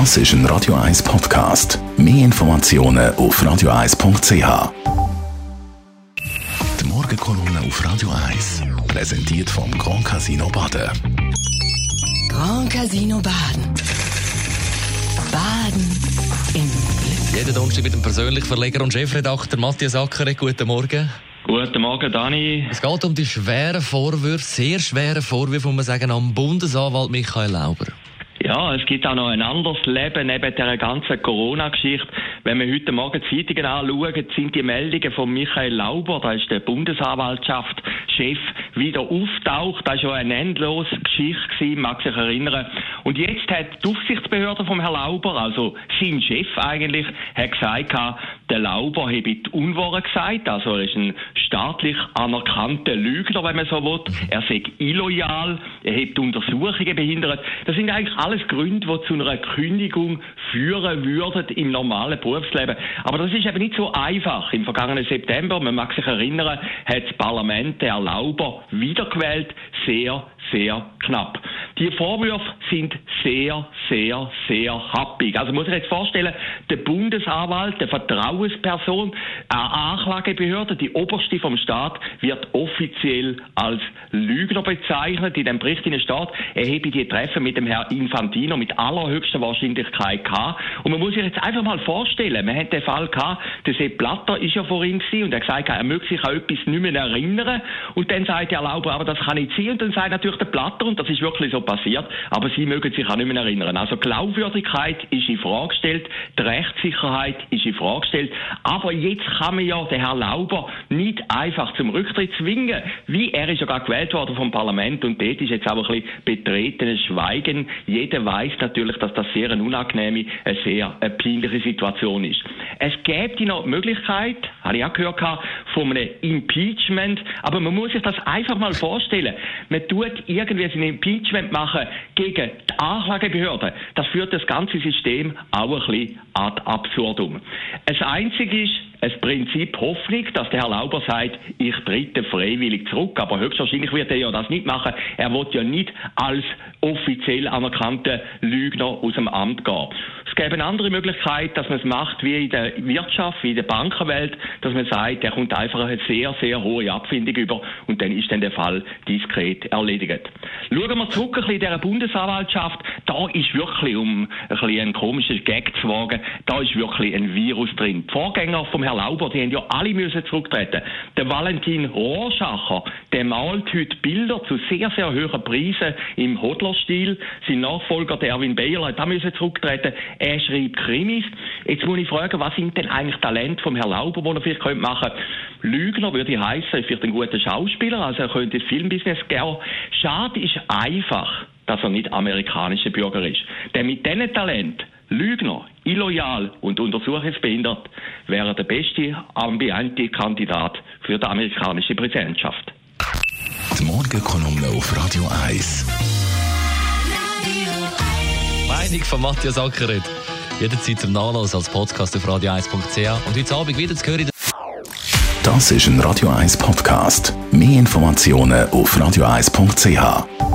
Das ist ein Radio 1 Podcast. Mehr Informationen auf radio1.ch. Die Morgenkolumne auf Radio 1 präsentiert vom Grand Casino Baden. Grand Casino Baden. Baden im Glück. Jeden Donnerstag mit dem persönlichen Verleger und Chefredakteur Matthias Ackeret. Guten Morgen. Guten Morgen, Dani. Es geht um die schweren Vorwürfe, sehr schweren Vorwürfe, muss man sagen, am Bundesanwalt Michael Lauber. Ja, es gibt auch noch ein anderes Leben neben dieser ganzen Corona-Geschichte. Wenn wir heute Morgen Zeitungen anschauen, sind die Meldungen von Michael Lauber, da ist der Bundesanwaltschaftschef, wieder auftaucht. Das war schon eine endlose Geschichte, gewesen, mag sich erinnern. Und jetzt hat die Aufsichtsbehörde vom Herrn Lauber, also sein Chef eigentlich, hat gesagt, der Lauber habe die Unwahrheit gesagt, also er ist ein staatlich anerkannter Lügner, wenn man so will. Er sei illoyal, er hat Untersuchungen behindert. Das sind eigentlich alles Gründe, die zu einer Kündigung führen würden im normalen Berufsleben. Aber das ist eben nicht so einfach. Im vergangenen September, man mag sich erinnern, hat das Parlament der Lauber wiedergewählt, sehr, sehr knapp. Die Vorwürfe sind sehr, sehr, sehr happig. Also muss ich jetzt vorstellen, der Bundesanwalt, der Vertrauensperson, eine Anklagebehörde, die oberste vom Staat, wird offiziell als Lügner bezeichnet. In dem Bericht in steht, er habe die Treffen mit dem Herrn Infantino mit allerhöchster Wahrscheinlichkeit gehabt. Und man muss sich jetzt einfach mal vorstellen, man hat den Fall gehabt, der Sepp Blatter ist ja vor ihm gewesen und er hat gesagt, er möge sich an etwas nicht mehr erinnern. Und dann sagt der Erlauber, aber das kann nicht sein. Und dann sagt natürlich der Blatter, und das ist wirklich so passiert, aber sie mögen sich auch nicht mehr erinnern. Also Glaubwürdigkeit ist in Frage gestellt, die Rechtssicherheit ist in Frage gestellt, aber jetzt kann man ja den Herrn Lauber nicht einfach zum Rücktritt zwingen, wie er ist ja gerade gewählt worden vom Parlament und dort ist jetzt auch ein bisschen betretenes Schweigen. Jeder weiß natürlich, dass das sehr eine unangenehme, eine sehr eine peinliche Situation ist. Es gäbe noch die Möglichkeit, habe ich auch gehört, von einem Impeachment, aber man muss sich das einfach mal vorstellen. Man tut irgendwie ein Impeachment machen gegen die Anklagebehörde. Das führt das ganze System auch ein bisschen ad absurdum. Das Einzige ist, ein Prinzip Hoffnung, dass der Herr Lauber sagt, ich trete freiwillig zurück. Aber höchstwahrscheinlich wird er ja das nicht machen. Er wird ja nicht als offiziell anerkannter Lügner aus dem Amt gehen. Es gäbe eine andere Möglichkeit, dass man es macht wie in der Wirtschaft, wie in der Bankenwelt, dass man sagt, er kommt einfach eine sehr, sehr hohe Abfindung über und dann ist dann der Fall diskret erledigt. Schauen wir zurück ein bisschen in dieser Bundesanwaltschaft. Da ist wirklich, um ein bisschen einen komischen Gag zu wagen, da ist wirklich ein Virus drin. Die Vorgänger vom Herrn Lauber, die haben ja alle müssen zurücktreten. Der Valentin Rohrschacher, der malt heute Bilder zu sehr, sehr hohen Preisen im Hodler-Stil. Sein Nachfolger, der Erwin Bayer, hat auch müssen zurücktreten. Er schreibt Krimis. Jetzt muss ich fragen, was sind denn eigentlich Talente vom Herrn Lauber, die er vielleicht machen könnte? Lügner würde ich heißen, vielleicht ein guter Schauspieler, also er könnte ins Filmbusiness gehen. Schade ist einfach, dass er nicht amerikanischer Bürger ist. Denn mit diesen Talent Lügner, illoyal und untersuchungsbehindert wäre der beste ambiente Kandidat für die amerikanische Präsidentschaft. Die Morgenkolumne auf Radio 1. Meinung von Matthias Ackeret. Jederzeit zum Nachlassen als Podcast auf radio1.ch und heute Abend wieder zu hören. Das ist ein Radio 1 Podcast. Mehr Informationen auf radio1.ch.